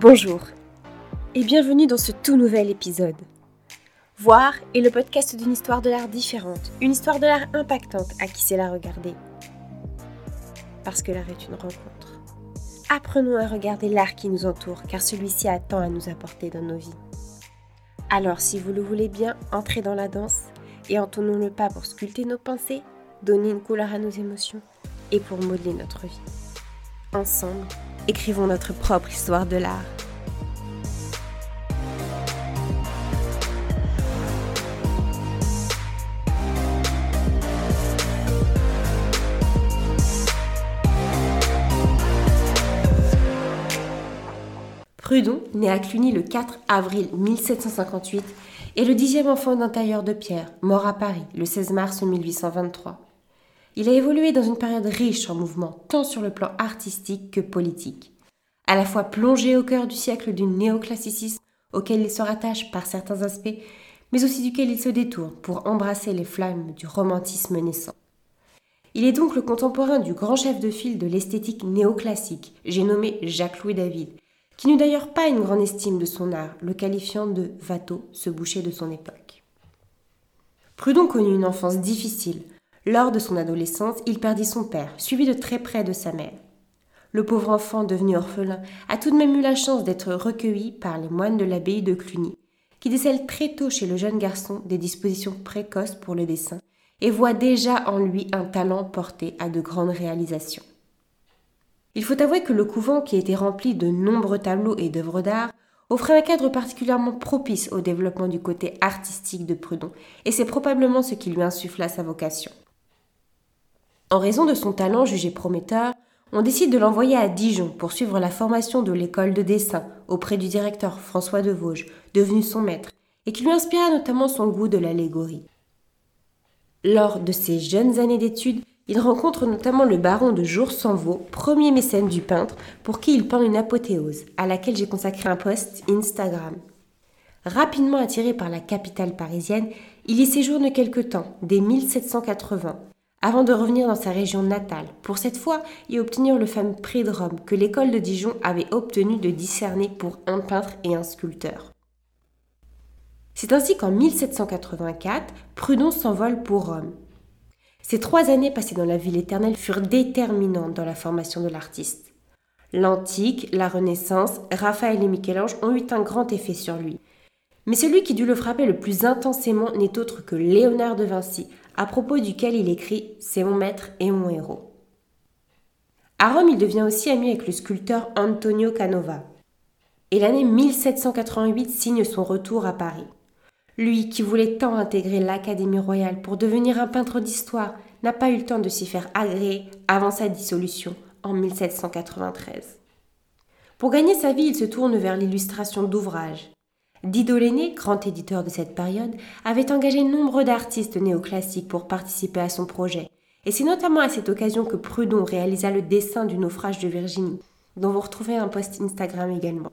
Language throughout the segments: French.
Bonjour et bienvenue dans ce tout nouvel épisode. Voir est le podcast d'une histoire de l'art différente, une histoire de l'art impactante à qui sait la regarder. Parce que l'art est une rencontre. Apprenons à regarder l'art qui nous entoure car celui-ci a tant à nous apporter dans nos vies. Alors si vous le voulez bien, entrez dans la danse et entonnons le pas pour sculpter nos pensées, donner une couleur à nos émotions et pour modeler notre vie. Ensemble, écrivons notre propre histoire de l'art. Prudon, né à Cluny le 4 avril 1758, est le dixième enfant d'un tailleur de pierre, mort à Paris le 16 mars 1823. Il a évolué dans une période riche en mouvements, tant sur le plan artistique que politique. À la fois plongé au cœur du siècle du néoclassicisme, auquel il se rattache par certains aspects, mais aussi duquel il se détourne pour embrasser les flammes du romantisme naissant. Il est donc le contemporain du grand chef de file de l'esthétique néoclassique, j'ai nommé Jacques-Louis David, qui n'eut d'ailleurs pas une grande estime de son art, le qualifiant de Watteau, ce boucher de son époque. Prudon connut une enfance difficile. Lors de son adolescence, il perdit son père, suivi de très près de sa mère. Le pauvre enfant, devenu orphelin, a tout de même eu la chance d'être recueilli par les moines de l'abbaye de Cluny, qui décèlent très tôt chez le jeune garçon des dispositions précoces pour le dessin et voit déjà en lui un talent porté à de grandes réalisations. Il faut avouer que le couvent, qui était rempli de nombreux tableaux et d'œuvres d'art, offrait un cadre particulièrement propice au développement du côté artistique de Prudhon, et c'est probablement ce qui lui insuffla sa vocation. En raison de son talent jugé prometteur, on décide de l'envoyer à Dijon pour suivre la formation de l'école de dessin auprès du directeur François de Vosges, devenu son maître, et qui lui inspira notamment son goût de l'allégorie. Lors de ses jeunes années d'études, il rencontre notamment le baron de Jour-sans-Vaux, premier mécène du peintre, pour qui il peint une apothéose, à laquelle j'ai consacré un post Instagram. Rapidement attiré par la capitale parisienne, il y séjourne quelque temps, dès 1780, avant de revenir dans sa région natale, pour cette fois y obtenir le fameux prix de Rome que l'école de Dijon avait obtenu de discerner pour un peintre et un sculpteur. C'est ainsi qu'en 1784, Prudon s'envole pour Rome. Ces trois années passées dans la ville éternelle furent déterminantes dans la formation de l'artiste. L'Antique, la Renaissance, Raphaël et Michel-Ange ont eu un grand effet sur lui. Mais celui qui dut le frapper le plus intensément n'est autre que Léonard de Vinci, à propos duquel il écrit C'est mon maître et mon héros. À Rome, il devient aussi ami avec le sculpteur Antonio Canova. Et l'année 1788 signe son retour à Paris. Lui qui voulait tant intégrer l'Académie royale pour devenir un peintre d'histoire n'a pas eu le temps de s'y faire agréer avant sa dissolution en 1793. Pour gagner sa vie, il se tourne vers l'illustration d'ouvrages. Dido grand éditeur de cette période, avait engagé nombre d'artistes néoclassiques pour participer à son projet, et c'est notamment à cette occasion que Prudon réalisa le dessin du naufrage de Virginie, dont vous retrouvez un post Instagram également.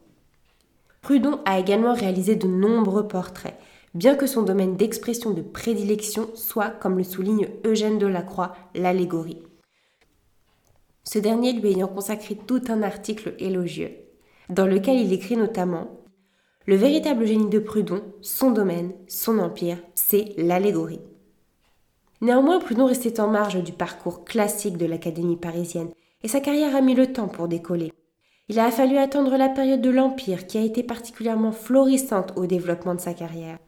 Prudon a également réalisé de nombreux portraits, bien que son domaine d'expression de prédilection soit, comme le souligne Eugène Delacroix, l'allégorie. Ce dernier lui ayant consacré tout un article élogieux, dans lequel il écrit notamment Le véritable génie de Prudhon, son domaine, son empire, c'est l'allégorie. Néanmoins, Prudhon restait en marge du parcours classique de l'Académie parisienne, et sa carrière a mis le temps pour décoller. Il a fallu attendre la période de l'Empire qui a été particulièrement florissante au développement de sa carrière.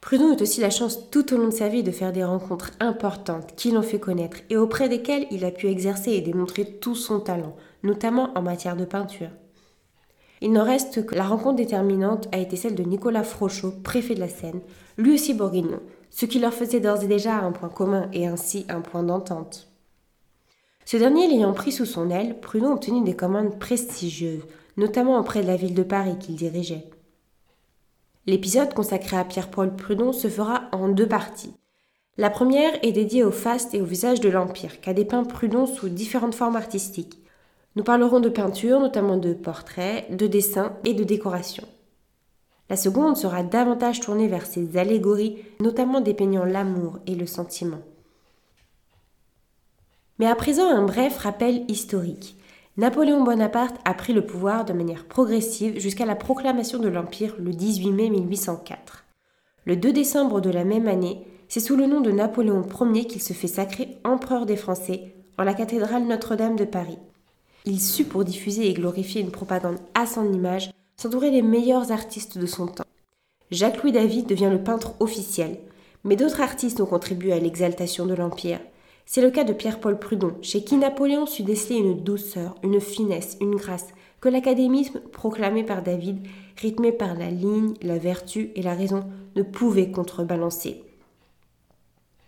Prudon eut aussi la chance tout au long de sa vie de faire des rencontres importantes qui l'ont fait connaître et auprès desquelles il a pu exercer et démontrer tout son talent, notamment en matière de peinture. Il n'en reste que la rencontre déterminante a été celle de Nicolas Frochot, préfet de la Seine, lui aussi bourguignon, ce qui leur faisait d'ores et déjà un point commun et ainsi un point d'entente. Ce dernier l'ayant pris sous son aile, Prudon obtenu des commandes prestigieuses, notamment auprès de la ville de Paris qu'il dirigeait. L'épisode consacré à Pierre-Paul Prudon se fera en deux parties. La première est dédiée au faste et au visage de l'Empire, qu'a dépeint Prudon sous différentes formes artistiques. Nous parlerons de peinture, notamment de portraits, de dessins et de décoration. La seconde sera davantage tournée vers ses allégories, notamment dépeignant l'amour et le sentiment. Mais à présent, un bref rappel historique. Napoléon Bonaparte a pris le pouvoir de manière progressive jusqu'à la proclamation de l'Empire le 18 mai 1804. Le 2 décembre de la même année, c'est sous le nom de Napoléon Ier qu'il se fait sacrer empereur des Français en la cathédrale Notre-Dame de Paris. Il sut, pour diffuser et glorifier une propagande à son image, s'entourer des meilleurs artistes de son temps. Jacques-Louis David devient le peintre officiel, mais d'autres artistes ont contribué à l'exaltation de l'Empire. C'est le cas de Pierre-Paul Prudon, chez qui Napoléon sut déceler une douceur, une finesse, une grâce, que l'académisme proclamé par David, rythmé par la ligne, la vertu et la raison, ne pouvait contrebalancer.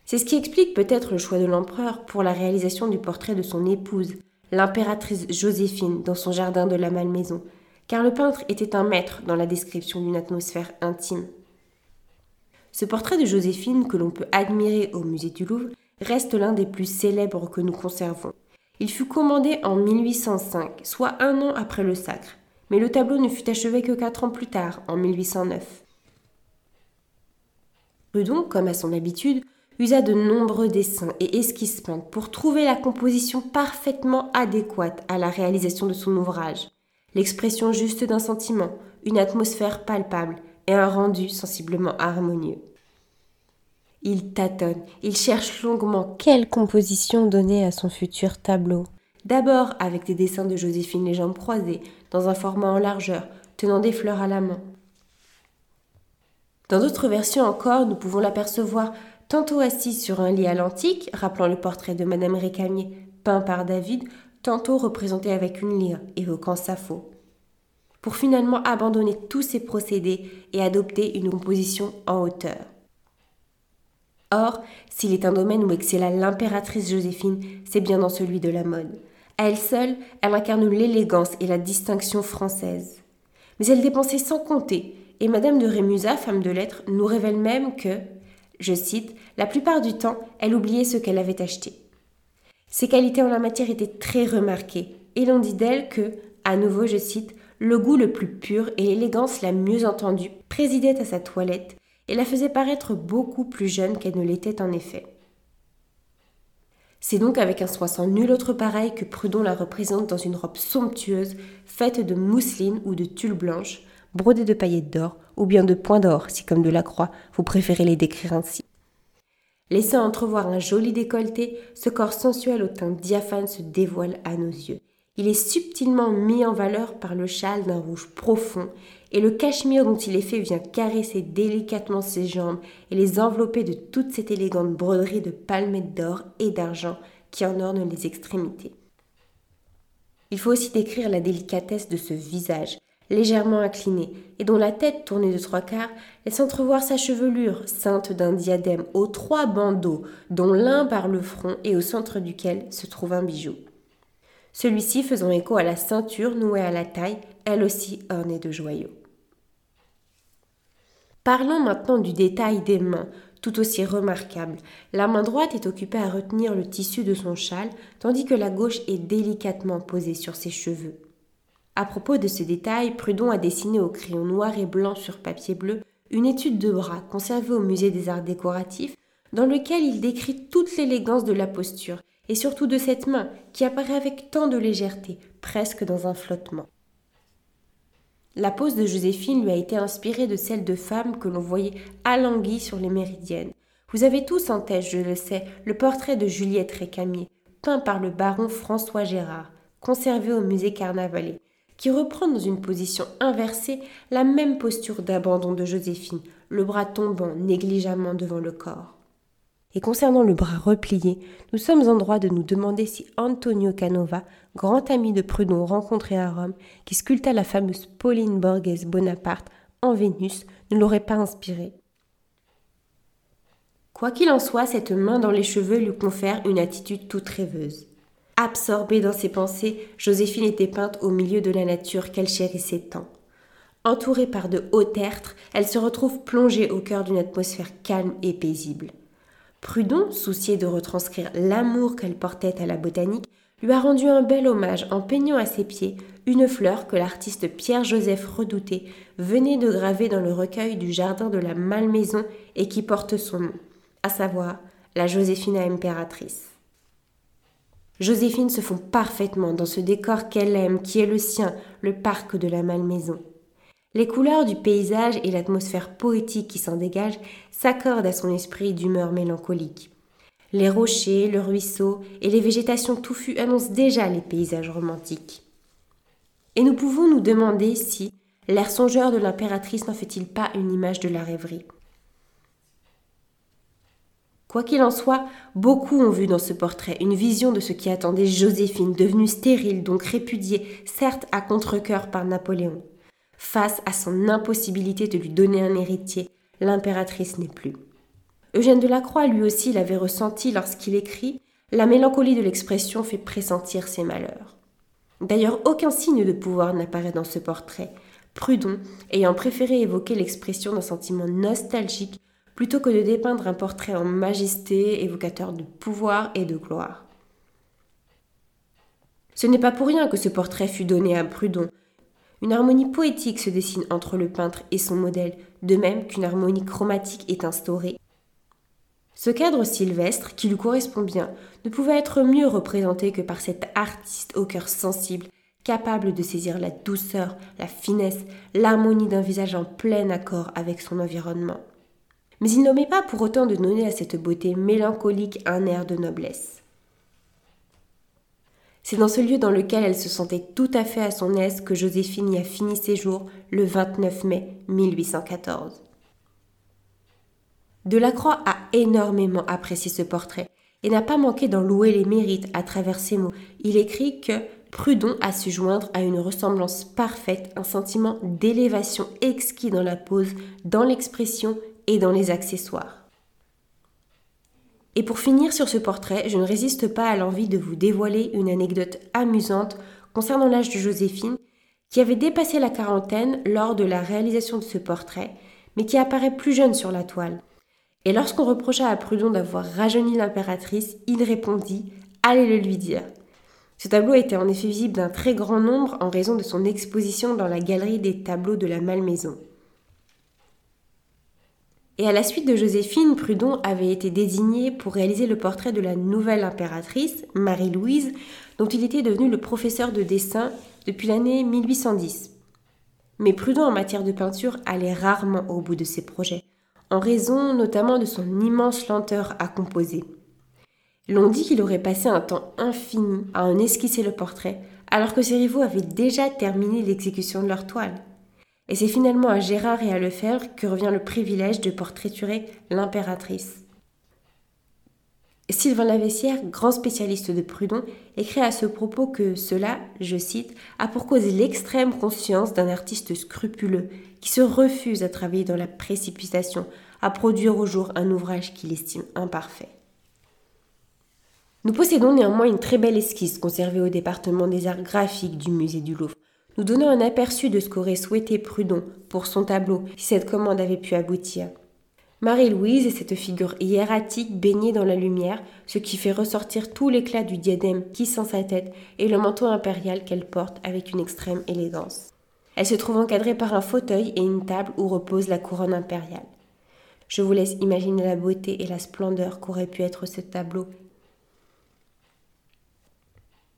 C'est ce qui explique peut-être le choix de l'empereur pour la réalisation du portrait de son épouse, l'impératrice Joséphine, dans son jardin de la Malmaison, car le peintre était un maître dans la description d'une atmosphère intime. Ce portrait de Joséphine, que l'on peut admirer au musée du Louvre, reste l'un des plus célèbres que nous conservons. Il fut commandé en 1805, soit un an après le sacre, mais le tableau ne fut achevé que quatre ans plus tard, en 1809. Prudon, comme à son habitude, usa de nombreux dessins et esquisses peintes pour trouver la composition parfaitement adéquate à la réalisation de son ouvrage, l'expression juste d'un sentiment, une atmosphère palpable et un rendu sensiblement harmonieux. Il tâtonne, il cherche longuement quelle composition donner à son futur tableau. D'abord avec des dessins de Joséphine les jambes croisées, dans un format en largeur, tenant des fleurs à la main. Dans d'autres versions encore, nous pouvons l'apercevoir tantôt assise sur un lit à l'antique, rappelant le portrait de Madame Récamier, peint par David, tantôt représenté avec une lyre, évoquant Sappho. Pour finalement abandonner tous ces procédés et adopter une composition en hauteur. Or, s'il est un domaine où excella l'impératrice Joséphine, c'est bien dans celui de la mode. À elle seule, elle incarne l'élégance et la distinction française. Mais elle dépensait sans compter, et Madame de Rémusat, femme de lettres, nous révèle même que, je cite, la plupart du temps, elle oubliait ce qu'elle avait acheté. Ses qualités en la matière étaient très remarquées, et l'on dit d'elle que, à nouveau je cite, le goût le plus pur et l'élégance la mieux entendue présidaient à sa toilette et la faisaient paraître beaucoup plus jeune qu'elle ne l'était en effet. C'est donc avec un soin sans nul autre pareil que Prudon la représente dans une robe somptueuse, faite de mousseline ou de tulle blanche, brodée de paillettes d'or, ou bien de points d'or, si comme de la croix, vous préférez les décrire ainsi. Laissant entrevoir un joli décolleté, ce corps sensuel au teint diaphane se dévoile à nos yeux. Il est subtilement mis en valeur par le châle d'un rouge profond, et le cachemire dont il est fait vient caresser délicatement ses jambes et les envelopper de toute cette élégante broderie de palmettes d'or et d'argent qui en ornent les extrémités. Il faut aussi décrire la délicatesse de ce visage, légèrement inclinée, et dont la tête tournée de trois quarts laisse entrevoir sa chevelure, ceinte d'un diadème aux trois bandeaux, dont l'un par le front et au centre duquel se trouve un bijou. Celui-ci faisant écho à la ceinture nouée à la taille, elle aussi ornée de joyaux. Parlons maintenant du détail des mains, tout aussi remarquable. La main droite est occupée à retenir le tissu de son châle, tandis que la gauche est délicatement posée sur ses cheveux. À propos de ce détail, Prudon a dessiné au crayon noir et blanc sur papier bleu une étude de bras conservée au musée des arts décoratifs, dans lequel il décrit toute l'élégance de la posture, et surtout de cette main qui apparaît avec tant de légèreté, presque dans un flottement. La pose de Joséphine lui a été inspirée de celle de femme que l'on voyait alanguie sur les méridiennes. Vous avez tous en tête, je le sais, le portrait de Juliette Récamier, peint par le baron François Gérard, conservé au musée Carnavalet, qui reprend dans une position inversée la même posture d'abandon de Joséphine, le bras tombant négligemment devant le corps. Et concernant le bras replié, nous sommes en droit de nous demander si Antonio Canova, grand ami de Prudon rencontré à Rome, qui sculpta la fameuse Pauline Borghese Bonaparte en Vénus, ne l'aurait pas inspiré. Quoi qu'il en soit, cette main dans les cheveux lui confère une attitude toute rêveuse. Absorbée dans ses pensées, Joséphine était peinte au milieu de la nature qu'elle chérissait tant. Entourée par de hauts tertres, elle se retrouve plongée au cœur d'une atmosphère calme et paisible. Prudon, soucié de retranscrire l'amour qu'elle portait à la botanique, lui a rendu un bel hommage en peignant à ses pieds une fleur que l'artiste Pierre-Joseph Redouté venait de graver dans le recueil du jardin de la Malmaison et qui porte son nom, à savoir la Joséphine impératrice. Joséphine se fond parfaitement dans ce décor qu'elle aime, qui est le sien, le parc de la Malmaison. Les couleurs du paysage et l'atmosphère poétique qui s'en dégage s'accordent à son esprit d'humeur mélancolique. Les rochers, le ruisseau et les végétations touffues annoncent déjà les paysages romantiques. Et nous pouvons nous demander si l'air songeur de l'impératrice n'en fait-il pas une image de la rêverie. Quoi qu'il en soit, beaucoup ont vu dans ce portrait une vision de ce qui attendait Joséphine, devenue stérile, donc répudiée, certes à contre-coeur par Napoléon. Face à son impossibilité de lui donner un héritier, l'impératrice n'est plus. Eugène Delacroix lui aussi l'avait ressenti lorsqu'il écrit La mélancolie de l'expression fait pressentir ses malheurs. D'ailleurs, aucun signe de pouvoir n'apparaît dans ce portrait. Prudon, ayant préféré évoquer l'expression d'un sentiment nostalgique plutôt que de dépeindre un portrait en majesté évocateur de pouvoir et de gloire. Ce n'est pas pour rien que ce portrait fut donné à Prudon. Une harmonie poétique se dessine entre le peintre et son modèle, de même qu'une harmonie chromatique est instaurée ce cadre sylvestre, qui lui correspond bien, ne pouvait être mieux représenté que par cet artiste au cœur sensible, capable de saisir la douceur, la finesse, l'harmonie d'un visage en plein accord avec son environnement. Mais il n'omet pas pour autant de donner à cette beauté mélancolique un air de noblesse. C'est dans ce lieu dans lequel elle se sentait tout à fait à son aise que Joséphine y a fini ses jours le 29 mai 1814. Delacroix a énormément apprécié ce portrait et n'a pas manqué d'en louer les mérites à travers ses mots. Il écrit que Prudon a su joindre à une ressemblance parfaite un sentiment d'élévation exquis dans la pose, dans l'expression et dans les accessoires. Et pour finir sur ce portrait, je ne résiste pas à l'envie de vous dévoiler une anecdote amusante concernant l'âge de Joséphine, qui avait dépassé la quarantaine lors de la réalisation de ce portrait, mais qui apparaît plus jeune sur la toile. Et lorsqu'on reprocha à Prudon d'avoir rajeuni l'impératrice, il répondit Allez le lui dire. Ce tableau était en effet visible d'un très grand nombre en raison de son exposition dans la galerie des tableaux de la Malmaison. Et à la suite de Joséphine, Prudon avait été désigné pour réaliser le portrait de la nouvelle impératrice, Marie-Louise, dont il était devenu le professeur de dessin depuis l'année 1810. Mais Prudon en matière de peinture allait rarement au bout de ses projets en raison notamment de son immense lenteur à composer. L'on dit qu'il aurait passé un temps infini à en esquisser le portrait, alors que ses rivaux avaient déjà terminé l'exécution de leur toile. Et c'est finalement à Gérard et à Lefebvre que revient le privilège de portraiturer l'impératrice. Sylvain Lavessière, grand spécialiste de Prudon, écrit à ce propos que cela, je cite, a pour cause l'extrême conscience d'un artiste scrupuleux qui se refuse à travailler dans la précipitation, à produire au jour un ouvrage qu'il estime imparfait. Nous possédons néanmoins une très belle esquisse conservée au département des arts graphiques du musée du Louvre, nous donnant un aperçu de ce qu'aurait souhaité Prudon pour son tableau si cette commande avait pu aboutir. Marie-Louise est cette figure hiératique baignée dans la lumière, ce qui fait ressortir tout l'éclat du diadème qui sent sa tête et le manteau impérial qu'elle porte avec une extrême élégance. Elle se trouve encadrée par un fauteuil et une table où repose la couronne impériale. Je vous laisse imaginer la beauté et la splendeur qu'aurait pu être ce tableau.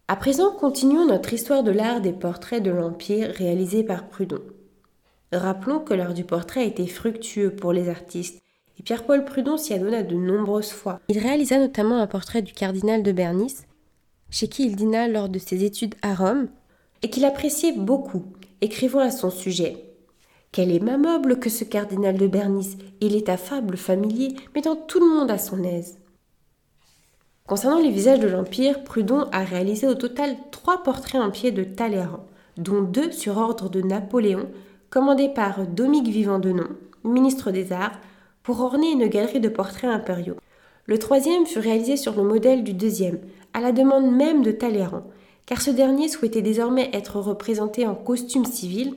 À présent, continuons notre histoire de l'art des portraits de l'Empire réalisés par Prudhon. Rappelons que l'art du portrait a été fructueux pour les artistes et Pierre-Paul Prudhon s'y adonna de nombreuses fois. Il réalisa notamment un portrait du cardinal de Bernice, chez qui il dîna lors de ses études à Rome, et qu'il appréciait beaucoup, écrivant à son sujet. Quel aimable que ce cardinal de Bernice, il est affable, familier, mettant tout le monde à son aise. Concernant les visages de l'Empire, Prudhon a réalisé au total trois portraits en pied de Talleyrand, dont deux sur ordre de Napoléon, commandés par Domique Vivant Denon, ministre des Arts, pour orner une galerie de portraits impériaux. Le troisième fut réalisé sur le modèle du deuxième, à la demande même de Talleyrand, car ce dernier souhaitait désormais être représenté en costume civil,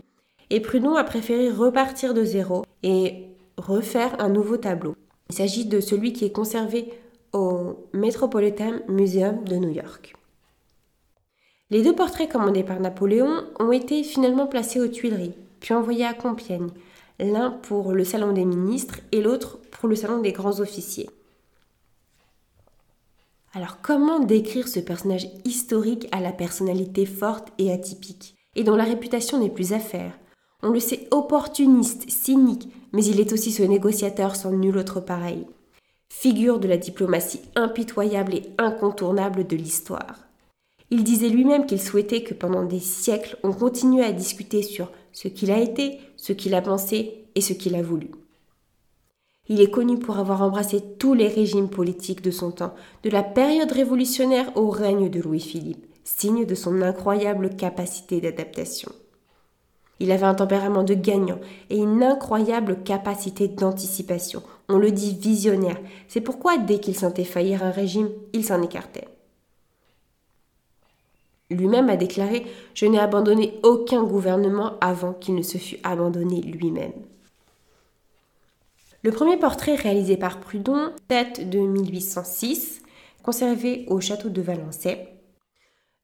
et Prudhon a préféré repartir de zéro et refaire un nouveau tableau. Il s'agit de celui qui est conservé au Metropolitan Museum de New York. Les deux portraits commandés par Napoléon ont été finalement placés aux Tuileries, puis envoyés à Compiègne, l'un pour le salon des ministres et l'autre pour le salon des grands officiers. Alors comment décrire ce personnage historique à la personnalité forte et atypique, et dont la réputation n'est plus à faire? On le sait opportuniste, cynique, mais il est aussi ce négociateur sans nul autre pareil. Figure de la diplomatie impitoyable et incontournable de l'histoire. Il disait lui-même qu'il souhaitait que pendant des siècles on continue à discuter sur ce qu'il a été, ce qu'il a pensé et ce qu'il a voulu. Il est connu pour avoir embrassé tous les régimes politiques de son temps, de la période révolutionnaire au règne de Louis-Philippe, signe de son incroyable capacité d'adaptation. Il avait un tempérament de gagnant et une incroyable capacité d'anticipation. On le dit visionnaire. C'est pourquoi dès qu'il sentait faillir un régime, il s'en écartait. Lui-même a déclaré Je n'ai abandonné aucun gouvernement avant qu'il ne se fût abandonné lui-même. Le premier portrait réalisé par Prudhon date de 1806, conservé au château de Valençay.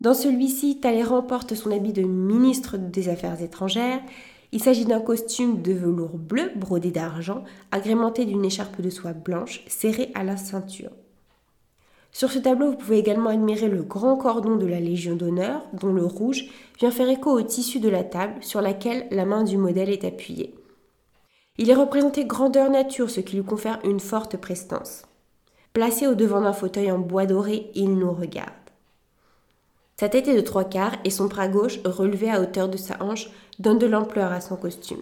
Dans celui-ci, Talleyrand porte son habit de ministre des Affaires étrangères. Il s'agit d'un costume de velours bleu brodé d'argent, agrémenté d'une écharpe de soie blanche serrée à la ceinture. Sur ce tableau, vous pouvez également admirer le grand cordon de la Légion d'honneur, dont le rouge vient faire écho au tissu de la table sur laquelle la main du modèle est appuyée. Il est représenté grandeur nature, ce qui lui confère une forte prestance. Placé au devant d'un fauteuil en bois doré, il nous regarde. Sa tête est de trois quarts et son bras gauche, relevé à hauteur de sa hanche, donne de l'ampleur à son costume.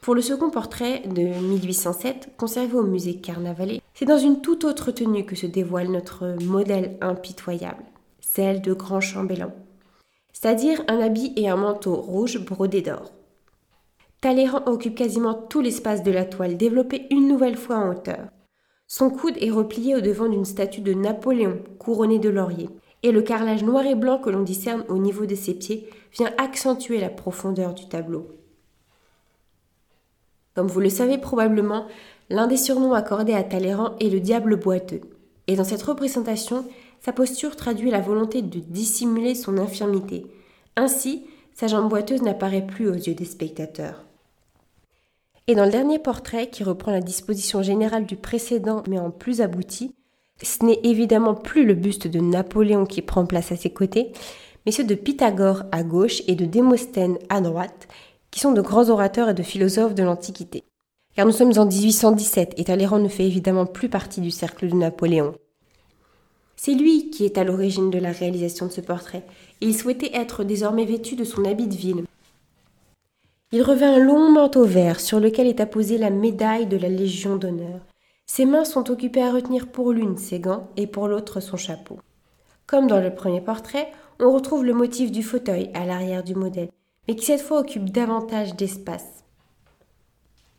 Pour le second portrait de 1807, conservé au musée Carnavalet, c'est dans une toute autre tenue que se dévoile notre modèle impitoyable, celle de grand chambellan, c'est-à-dire un habit et un manteau rouge brodé d'or. Talleyrand occupe quasiment tout l'espace de la toile, développé une nouvelle fois en hauteur. Son coude est replié au devant d'une statue de Napoléon, couronnée de laurier, et le carrelage noir et blanc que l'on discerne au niveau de ses pieds vient accentuer la profondeur du tableau. Comme vous le savez probablement, l'un des surnoms accordés à Talleyrand est le diable boiteux. Et dans cette représentation, sa posture traduit la volonté de dissimuler son infirmité. Ainsi, sa jambe boiteuse n'apparaît plus aux yeux des spectateurs. Et dans le dernier portrait, qui reprend la disposition générale du précédent mais en plus abouti, ce n'est évidemment plus le buste de Napoléon qui prend place à ses côtés, mais ceux de Pythagore à gauche et de Démosthène à droite, qui sont de grands orateurs et de philosophes de l'Antiquité. Car nous sommes en 1817 et Talleyrand ne fait évidemment plus partie du cercle de Napoléon. C'est lui qui est à l'origine de la réalisation de ce portrait, et il souhaitait être désormais vêtu de son habit de ville. Il revêt un long manteau vert sur lequel est apposée la médaille de la Légion d'honneur. Ses mains sont occupées à retenir pour l'une ses gants et pour l'autre son chapeau. Comme dans le premier portrait, on retrouve le motif du fauteuil à l'arrière du modèle, mais qui cette fois occupe davantage d'espace.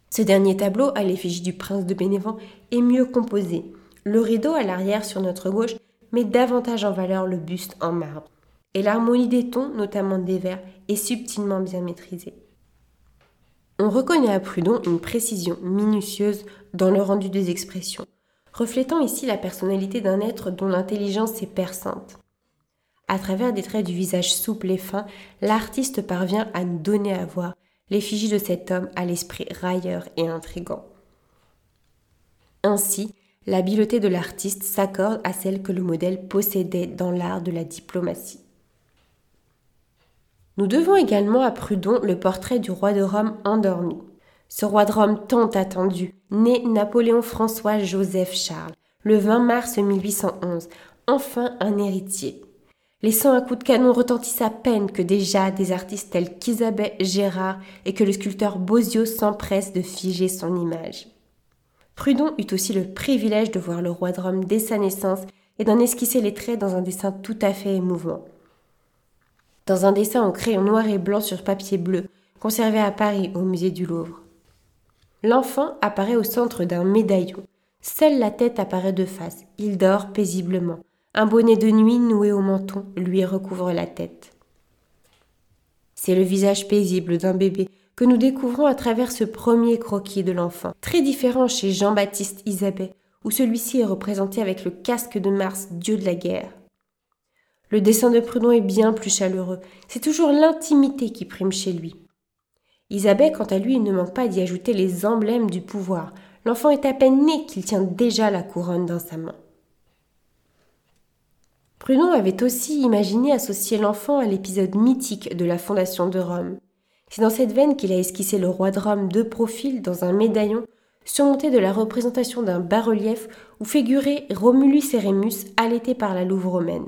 Ce dernier tableau, à l'effigie du prince de Bénévent, est mieux composé. Le rideau à l'arrière sur notre gauche met davantage en valeur le buste en marbre. Et l'harmonie des tons, notamment des verts, est subtilement bien maîtrisée. On reconnaît à Prudhon une précision minutieuse dans le rendu des expressions, reflétant ici la personnalité d'un être dont l'intelligence est perçante. À travers des traits du visage souple et fin, l'artiste parvient à nous donner à voir l'effigie de cet homme à l'esprit railleur et intrigant. Ainsi, l'habileté de l'artiste s'accorde à celle que le modèle possédait dans l'art de la diplomatie. Nous devons également à Prudhon le portrait du roi de Rome endormi. Ce roi de Rome tant attendu, né Napoléon François Joseph Charles, le 20 mars 1811, enfin un héritier. Les sons à coups de canon retentissent à peine que déjà des artistes tels qu'Isabelle Gérard et que le sculpteur Bozio s'empressent de figer son image. Prudhon eut aussi le privilège de voir le roi de Rome dès sa naissance et d'en esquisser les traits dans un dessin tout à fait émouvant. Dans un dessin en crayon noir et blanc sur papier bleu, conservé à Paris au musée du Louvre. L'enfant apparaît au centre d'un médaillon. Seule la tête apparaît de face. Il dort paisiblement. Un bonnet de nuit noué au menton lui recouvre la tête. C'est le visage paisible d'un bébé que nous découvrons à travers ce premier croquis de l'enfant, très différent chez Jean-Baptiste Isabelle, où celui-ci est représenté avec le casque de Mars, dieu de la guerre. Le dessin de Prudhon est bien plus chaleureux, c'est toujours l'intimité qui prime chez lui. Isabelle, quant à lui, ne manque pas d'y ajouter les emblèmes du pouvoir, L'enfant est à peine né qu'il tient déjà la couronne dans sa main. Prudon avait aussi imaginé associer l'enfant à l'épisode mythique de la fondation de Rome. C'est dans cette veine qu'il a esquissé le roi de Rome de profil dans un médaillon surmonté de la représentation d'un bas-relief où figurait Romulus et Rémus allaité par la Louve romaine.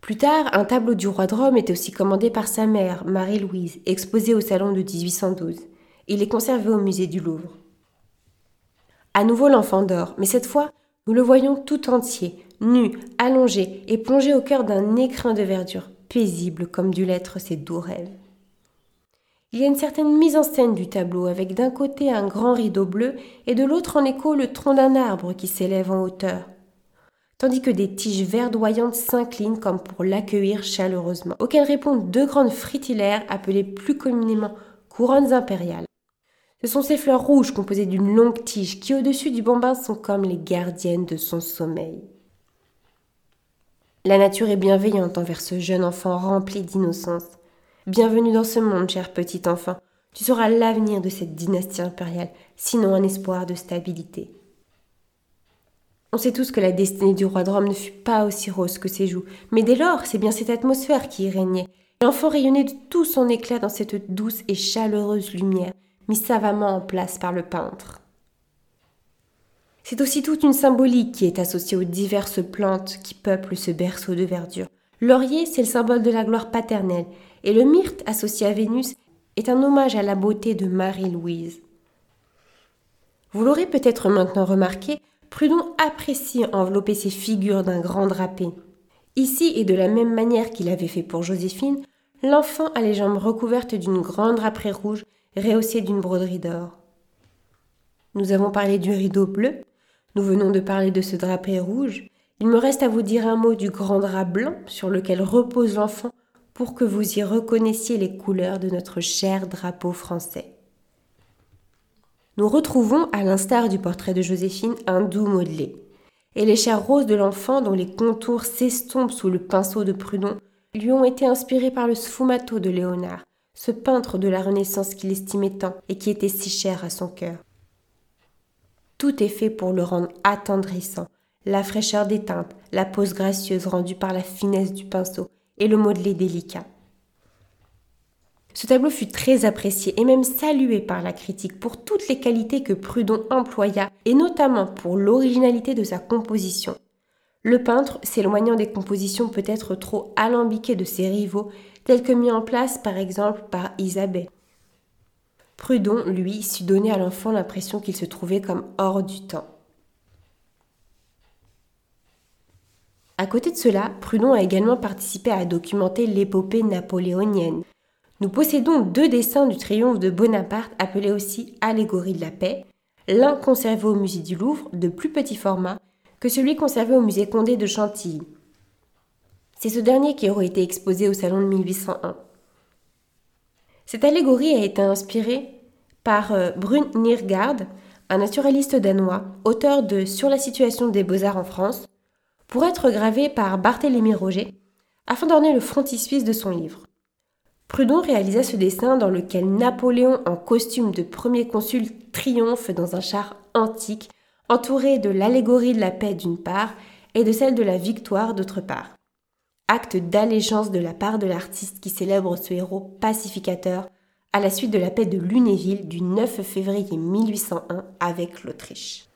Plus tard, un tableau du roi de Rome était aussi commandé par sa mère, Marie-Louise, exposé au salon de 1812. Il est conservé au musée du Louvre. À nouveau l'enfant dort, mais cette fois, nous le voyons tout entier, nu, allongé et plongé au cœur d'un écrin de verdure, paisible comme dû l'être ses doux rêves. Il y a une certaine mise en scène du tableau, avec d'un côté un grand rideau bleu et de l'autre en écho le tronc d'un arbre qui s'élève en hauteur, tandis que des tiges verdoyantes s'inclinent comme pour l'accueillir chaleureusement, auxquelles répondent deux grandes fritillaires appelées plus communément couronnes impériales. Ce sont ces fleurs rouges composées d'une longue tige qui au-dessus du bambin sont comme les gardiennes de son sommeil. La nature est bienveillante envers ce jeune enfant rempli d'innocence. Bienvenue dans ce monde, cher petit enfant. Tu seras l'avenir de cette dynastie impériale, sinon un espoir de stabilité. On sait tous que la destinée du roi de Rome ne fut pas aussi rose que ses joues, mais dès lors, c'est bien cette atmosphère qui y régnait. L'enfant rayonnait de tout son éclat dans cette douce et chaleureuse lumière, mise savamment en place par le peintre. C'est aussi toute une symbolique qui est associée aux diverses plantes qui peuplent ce berceau de verdure. Laurier, c'est le symbole de la gloire paternelle, et le myrte associé à Vénus est un hommage à la beauté de Marie-Louise. Vous l'aurez peut-être maintenant remarqué, Prudhon apprécie envelopper ses figures d'un grand drapé. Ici, et de la même manière qu'il avait fait pour Joséphine, l'enfant a les jambes recouvertes d'une grande draperie rouge rehaussée d'une broderie d'or. Nous avons parlé du rideau bleu, nous venons de parler de ce drapé rouge, il me reste à vous dire un mot du grand drap blanc sur lequel repose l'enfant pour que vous y reconnaissiez les couleurs de notre cher drapeau français. Nous retrouvons, à l'instar du portrait de Joséphine, un doux modelé. Et les chairs roses de l'enfant, dont les contours s'estompent sous le pinceau de Prudhon, lui ont été inspirés par le sfumato de Léonard, ce peintre de la Renaissance qu'il estimait tant et qui était si cher à son cœur. Tout est fait pour le rendre attendrissant, la fraîcheur des teintes, la pose gracieuse rendue par la finesse du pinceau, et le modelé délicat. Ce tableau fut très apprécié et même salué par la critique pour toutes les qualités que Prudhon employa et notamment pour l'originalité de sa composition. Le peintre, s'éloignant des compositions peut-être trop alambiquées de ses rivaux, telles que mis en place par exemple par Isabelle. Prudhon, lui, sut donner à l'enfant l'impression qu'il se trouvait comme hors du temps. À côté de cela, Prudhon a également participé à documenter l'épopée napoléonienne. Nous possédons deux dessins du triomphe de Bonaparte appelés aussi Allégorie de la paix, l'un conservé au musée du Louvre de plus petit format que celui conservé au musée Condé de Chantilly. C'est ce dernier qui aurait été exposé au salon de 1801. Cette allégorie a été inspirée par euh, Brun Niergaard, un naturaliste danois, auteur de Sur la situation des beaux-arts en France, pour être gravé par Barthélemy Roger, afin d'orner le frontispice de son livre. Prudhon réalisa ce dessin dans lequel Napoléon en costume de premier consul triomphe dans un char antique, entouré de l'allégorie de la paix d'une part et de celle de la victoire d'autre part. Acte d'allégeance de la part de l'artiste qui célèbre ce héros pacificateur à la suite de la paix de Lunéville du 9 février 1801 avec l'Autriche.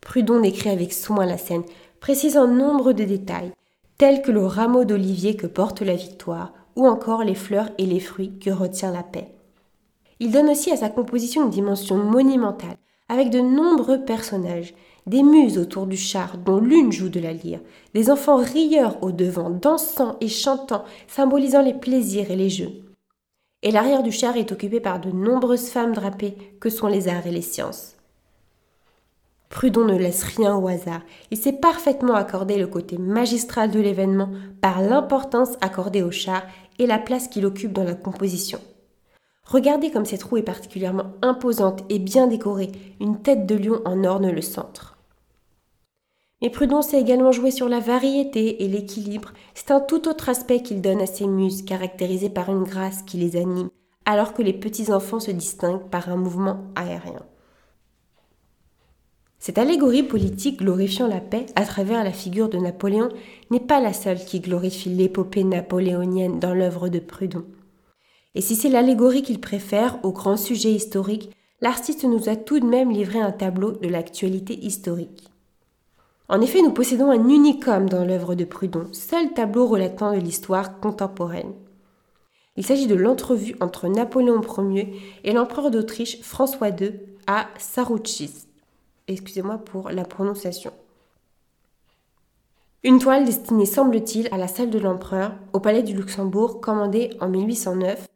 Prudhon décrit avec soin la scène, précisant nombre de détails, tels que le rameau d'olivier que porte la victoire, ou encore les fleurs et les fruits que retient la paix. Il donne aussi à sa composition une dimension monumentale, avec de nombreux personnages, des muses autour du char dont l'une joue de la lyre, des enfants rieurs au devant, dansant et chantant, symbolisant les plaisirs et les jeux. Et l'arrière du char est occupé par de nombreuses femmes drapées que sont les arts et les sciences. Prudhon ne laisse rien au hasard. Il sait parfaitement accorder le côté magistral de l'événement par l'importance accordée au char et la place qu'il occupe dans la composition. Regardez comme cette roue est particulièrement imposante et bien décorée, une tête de lion en orne le centre. Mais Prudhon sait également jouer sur la variété et l'équilibre, c'est un tout autre aspect qu'il donne à ses muses, caractérisées par une grâce qui les anime, alors que les petits-enfants se distinguent par un mouvement aérien. Cette allégorie politique glorifiant la paix à travers la figure de Napoléon n'est pas la seule qui glorifie l'épopée napoléonienne dans l'œuvre de Prudhon. Et si c'est l'allégorie qu'il préfère au grand sujet historique, l'artiste nous a tout de même livré un tableau de l'actualité historique. En effet, nous possédons un unicum dans l'œuvre de Prudhon, seul tableau relatant de l'histoire contemporaine. Il s'agit de l'entrevue entre Napoléon Ier et l'empereur d'Autriche François II à Sarouchis. Excusez-moi pour la prononciation. Une toile destinée, semble-t-il, à la salle de l'empereur, au palais du Luxembourg, commandée en 1809,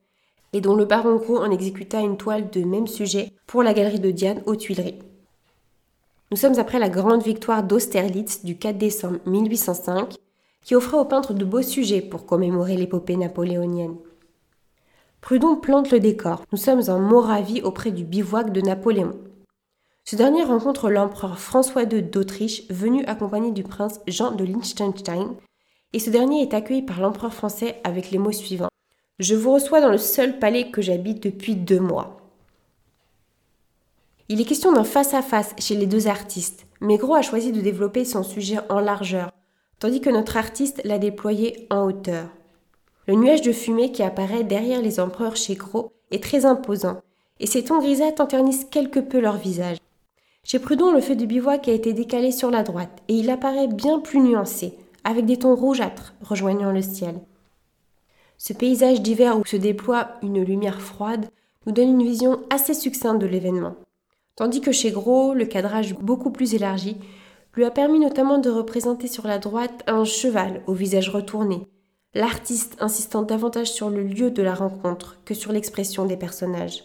et dont le baron Gros en exécuta une toile de même sujet pour la galerie de Diane aux Tuileries. Nous sommes après la grande victoire d'Austerlitz du 4 décembre 1805, qui offrait au peintre de beaux sujets pour commémorer l'épopée napoléonienne. Prudhon plante le décor. Nous sommes en Moravie auprès du bivouac de Napoléon. Ce dernier rencontre l'empereur François II d'Autriche, venu accompagné du prince Jean de Liechtenstein, et ce dernier est accueilli par l'empereur français avec les mots suivants. Je vous reçois dans le seul palais que j'habite depuis deux mois. Il est question d'un face-à-face chez les deux artistes, mais Gros a choisi de développer son sujet en largeur, tandis que notre artiste l'a déployé en hauteur. Le nuage de fumée qui apparaît derrière les empereurs chez Gros est très imposant, et ces tons grisâtres enternissent quelque peu leur visage. Chez Prudhon, le feu de bivouac a été décalé sur la droite et il apparaît bien plus nuancé, avec des tons rougeâtres rejoignant le ciel. Ce paysage d'hiver où se déploie une lumière froide nous donne une vision assez succincte de l'événement. Tandis que chez Gros, le cadrage beaucoup plus élargi lui a permis notamment de représenter sur la droite un cheval au visage retourné, l'artiste insistant davantage sur le lieu de la rencontre que sur l'expression des personnages.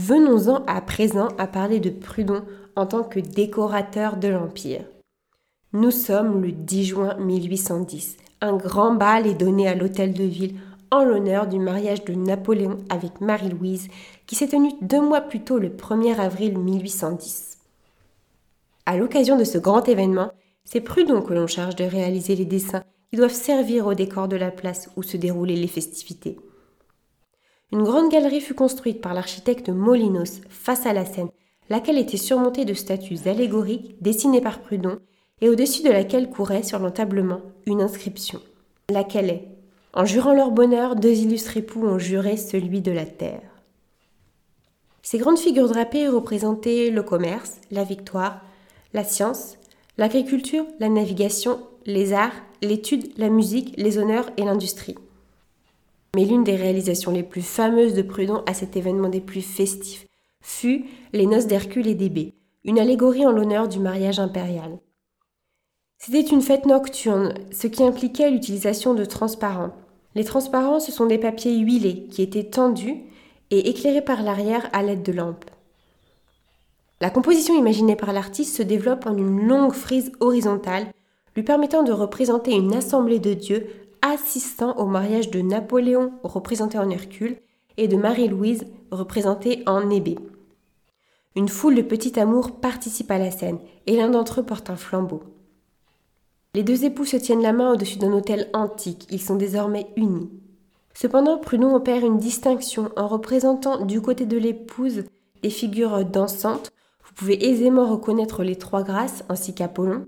Venons-en à présent à parler de Prudhon en tant que décorateur de l'Empire. Nous sommes le 10 juin 1810. Un grand bal est donné à l'hôtel de ville en l'honneur du mariage de Napoléon avec Marie-Louise qui s'est tenu deux mois plus tôt le 1er avril 1810. À l'occasion de ce grand événement, c'est Prudhon que l'on charge de réaliser les dessins qui doivent servir au décor de la place où se déroulaient les festivités. Une grande galerie fut construite par l'architecte Molinos face à la scène, laquelle était surmontée de statues allégoriques dessinées par Prudhon et au-dessus de laquelle courait sur l'entablement une inscription, laquelle est? En jurant leur bonheur, deux illustres époux ont juré celui de la terre. Ces grandes figures drapées représentaient le commerce, la victoire, la science, l'agriculture, la navigation, les arts, l'étude, la musique, les honneurs et l'industrie. Mais l'une des réalisations les plus fameuses de Prudhon à cet événement des plus festifs fut Les noces d'Hercule et d'Hébé, une allégorie en l'honneur du mariage impérial. C'était une fête nocturne, ce qui impliquait l'utilisation de transparents. Les transparents, ce sont des papiers huilés qui étaient tendus et éclairés par l'arrière à l'aide de lampes. La composition imaginée par l'artiste se développe en une longue frise horizontale, lui permettant de représenter une assemblée de dieux assistant au mariage de Napoléon représenté en Hercule et de Marie-Louise représentée en Hébé. Une foule de petits amours participe à la scène et l'un d'entre eux porte un flambeau. Les deux époux se tiennent la main au-dessus d'un hôtel antique, ils sont désormais unis. Cependant, Prudhon opère une distinction en représentant du côté de l'épouse des figures dansantes. Vous pouvez aisément reconnaître les trois grâces ainsi qu'Apollon,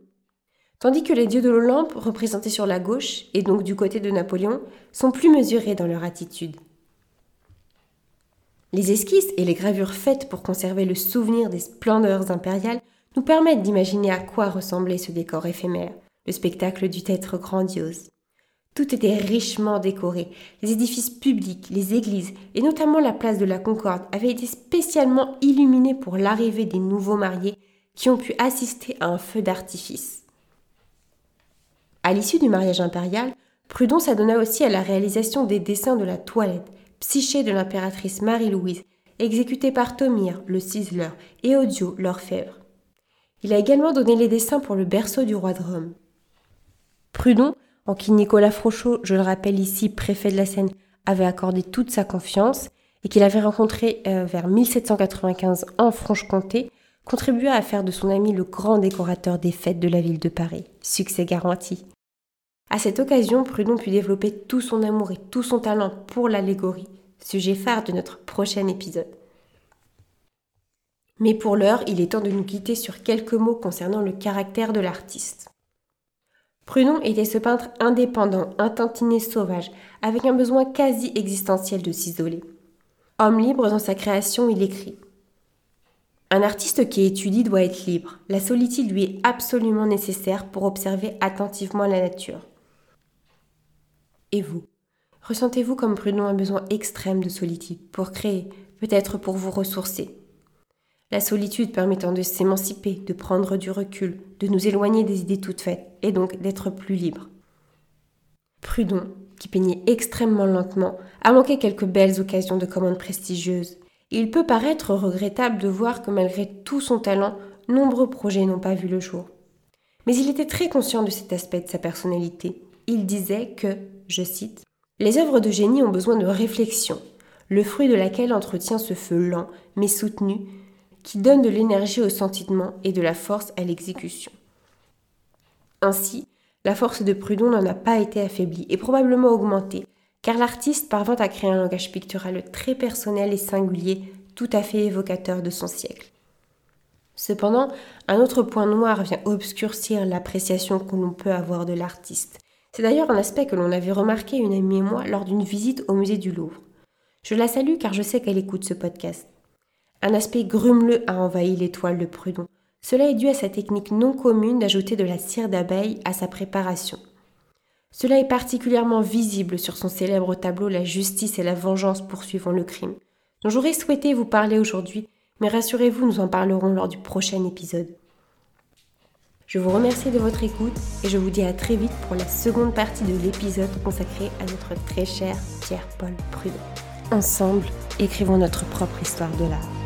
tandis que les dieux de l'Olympe, représentés sur la gauche, et donc du côté de Napoléon, sont plus mesurés dans leur attitude. Les esquisses et les gravures faites pour conserver le souvenir des splendeurs impériales nous permettent d'imaginer à quoi ressemblait ce décor éphémère. Le spectacle dut être grandiose. Tout était richement décoré. Les édifices publics, les églises et notamment la place de la Concorde avaient été spécialement illuminés pour l'arrivée des nouveaux mariés qui ont pu assister à un feu d'artifice. À l'issue du mariage impérial, Prudhon s'adonna aussi à la réalisation des dessins de la toilette, psyché de l'impératrice Marie-Louise, exécutés par Thomire, le ciseleur, et Odio, l'orfèvre. Il a également donné les dessins pour le berceau du roi de Rome. Prudhon, en qui Nicolas Frochot, je le rappelle ici, préfet de la Seine, avait accordé toute sa confiance, et qu'il avait rencontré euh, vers 1795 en Franche-Comté, contribua à faire de son ami le grand décorateur des fêtes de la ville de Paris. Succès garanti. À cette occasion, Prudon put développer tout son amour et tout son talent pour l'allégorie, sujet phare de notre prochain épisode. Mais pour l'heure, il est temps de nous quitter sur quelques mots concernant le caractère de l'artiste. Prudon était ce peintre indépendant, un sauvage, avec un besoin quasi existentiel de s'isoler. Homme libre dans sa création, il écrit Un artiste qui étudie doit être libre. La solitude lui est absolument nécessaire pour observer attentivement la nature. Et vous Ressentez-vous comme Prudon un besoin extrême de solitude pour créer, peut-être pour vous ressourcer? La solitude permettant de s'émanciper, de prendre du recul, de nous éloigner des idées toutes faites, et donc d'être plus libre. Prudon, qui peignait extrêmement lentement, a manqué quelques belles occasions de commandes prestigieuses. Il peut paraître regrettable de voir que malgré tout son talent, nombreux projets n'ont pas vu le jour. Mais il était très conscient de cet aspect de sa personnalité. Il disait que, je cite, Les œuvres de génie ont besoin de réflexion, le fruit de laquelle entretient ce feu lent, mais soutenu, qui donne de l'énergie au sentiment et de la force à l'exécution. Ainsi, la force de Prudon n'en a pas été affaiblie et probablement augmentée, car l'artiste parvint à créer un langage pictural très personnel et singulier, tout à fait évocateur de son siècle. Cependant, un autre point noir vient obscurcir l'appréciation que l'on peut avoir de l'artiste. C'est d'ailleurs un aspect que l'on avait remarqué une amie et moi lors d'une visite au musée du Louvre. Je la salue car je sais qu'elle écoute ce podcast. Un aspect grumeleux a envahi l'étoile de Prudon. Cela est dû à sa technique non commune d'ajouter de la cire d'abeille à sa préparation. Cela est particulièrement visible sur son célèbre tableau La justice et la vengeance poursuivant le crime, dont j'aurais souhaité vous parler aujourd'hui, mais rassurez-vous, nous en parlerons lors du prochain épisode. Je vous remercie de votre écoute et je vous dis à très vite pour la seconde partie de l'épisode consacré à notre très cher Pierre-Paul Prudon. Ensemble, écrivons notre propre histoire de l'art.